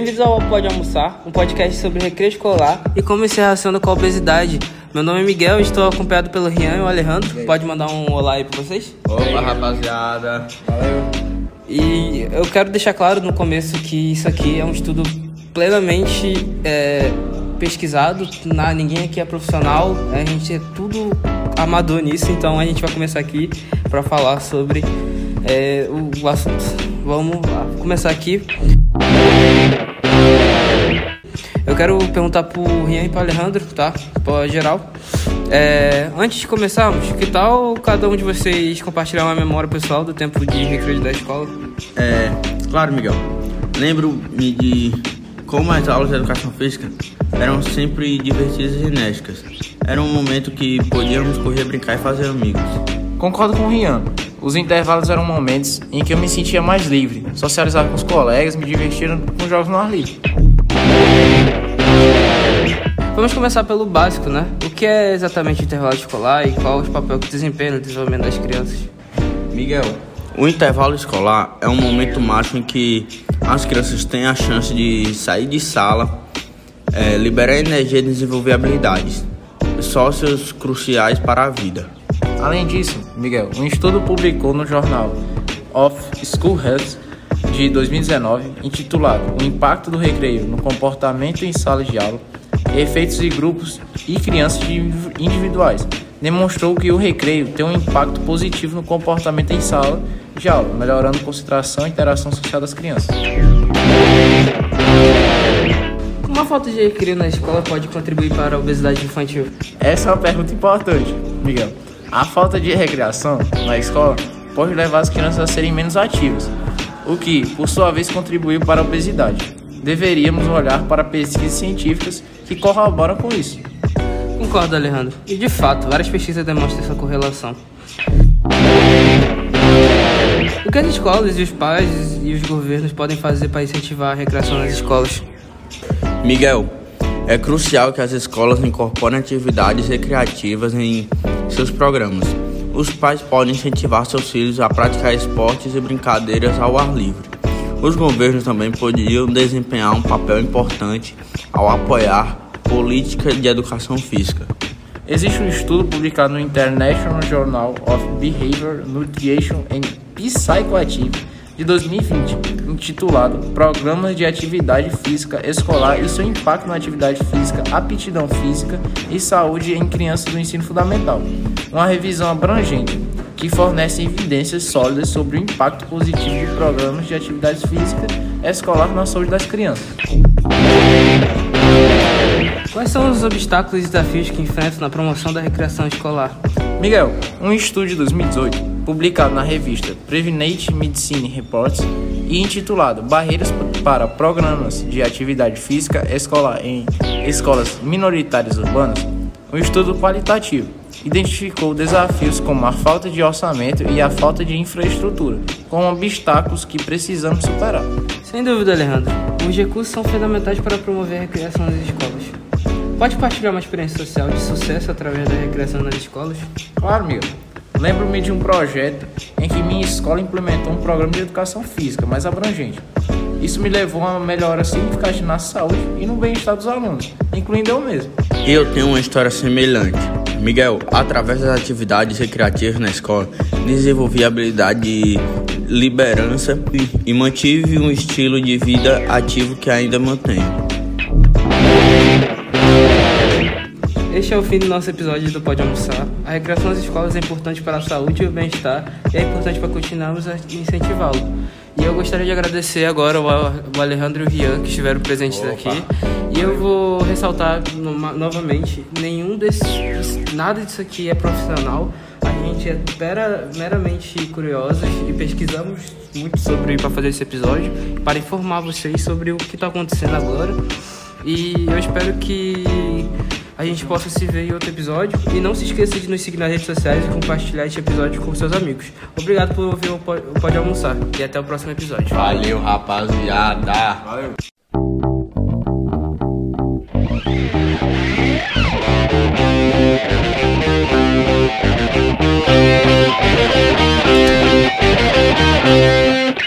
Bem-vindos ao Pode Almoçar, um podcast sobre recreio escolar e como se relaciona com a obesidade. Meu nome é Miguel, estou acompanhado pelo Rian e o Alejandro. Pode mandar um olá aí pra vocês? Opa, rapaziada. Valeu. E eu quero deixar claro no começo que isso aqui é um estudo plenamente é, pesquisado. Na, ninguém aqui é profissional, a gente é tudo amador nisso, então a gente vai começar aqui para falar sobre é, o, o assunto. Vamos lá, começar aqui. Eu quero perguntar pro Rian e pro Alejandro, tá? Pra geral. É, antes de começarmos, que tal cada um de vocês compartilhar uma memória pessoal do tempo de recreio da escola? É, claro, Miguel. Lembro-me de como as aulas de educação física eram sempre divertidas e enérgicas. Era um momento que podíamos correr, brincar e fazer amigos. Concordo com o Rian. Os intervalos eram momentos em que eu me sentia mais livre, socializava com os colegas, me divertia com jogos no ar livre. Vamos começar pelo básico, né? O que é exatamente o intervalo escolar e qual o papel que desempenha no desenvolvimento das crianças? Miguel, o intervalo escolar é um momento máximo em que as crianças têm a chance de sair de sala, é, liberar energia e desenvolver habilidades, sócios cruciais para a vida. Além disso, Miguel, um estudo publicou no jornal of School Health de 2019, intitulado O impacto do recreio no comportamento em sala de aula, efeitos de grupos e crianças individuais, demonstrou que o recreio tem um impacto positivo no comportamento em sala de aula, melhorando a concentração e interação social das crianças. Uma falta de recreio na escola pode contribuir para a obesidade infantil? Essa é uma pergunta importante, Miguel. A falta de recreação na escola pode levar as crianças a serem menos ativas, o que, por sua vez, contribuiu para a obesidade. Deveríamos olhar para pesquisas científicas que corroboram com isso. Concordo, Alejandro. E de fato, várias pesquisas demonstram essa correlação. O que as escolas e os pais e os governos podem fazer para incentivar a recreação nas escolas? Miguel, é crucial que as escolas incorporem atividades recreativas em seus programas. Os pais podem incentivar seus filhos a praticar esportes e brincadeiras ao ar livre. Os governos também poderiam desempenhar um papel importante ao apoiar políticas de educação física. Existe um estudo publicado no International Journal of Behavior, Nutrition and Psychoactivity de 2020, intitulado Programas de Atividade Física Escolar e seu impacto na atividade física, aptidão física e saúde em crianças do ensino fundamental. Uma revisão abrangente que fornece evidências sólidas sobre o impacto positivo de programas de atividade física escolar na saúde das crianças. Quais são os obstáculos e desafios que enfrentam na promoção da recreação escolar? Miguel, um estudo de 2018 publicado na revista Prevenate Medicine Reports e intitulado Barreiras para Programas de Atividade Física Escolar em Escolas Minoritárias Urbanas, um estudo qualitativo identificou desafios como a falta de orçamento e a falta de infraestrutura como obstáculos que precisamos superar. Sem dúvida, Alejandro. Os recursos são fundamentais para promover a recreação nas escolas. Pode partilhar uma experiência social de sucesso através da recreação nas escolas? Claro, meu. Lembro-me de um projeto em que minha escola implementou um programa de educação física mais abrangente. Isso me levou a uma melhora significativa na saúde e no bem-estar dos alunos, incluindo eu mesmo. Eu tenho uma história semelhante. Miguel, através das atividades recreativas na escola, desenvolvi a habilidade de liderança e mantive um estilo de vida ativo que ainda mantenho. Este é o fim do nosso episódio do Pode Almoçar. A recreação nas escolas é importante para a saúde e o bem-estar e é importante para continuarmos a incentivá-lo. E eu gostaria de agradecer agora o Alejandro e o Rian que estiveram presentes Opa. aqui. E eu vou ressaltar no, novamente, nenhum desses, nada disso aqui é profissional. A gente é pera, meramente curiosos e pesquisamos muito sobre para fazer esse episódio, para informar vocês sobre o que está acontecendo agora. E eu espero que a gente possa se ver em outro episódio. E não se esqueça de nos seguir nas redes sociais e compartilhar este episódio com seus amigos. Obrigado por ouvir o Pode Almoçar e até o próximo episódio. Valeu, rapaziada. Valeu.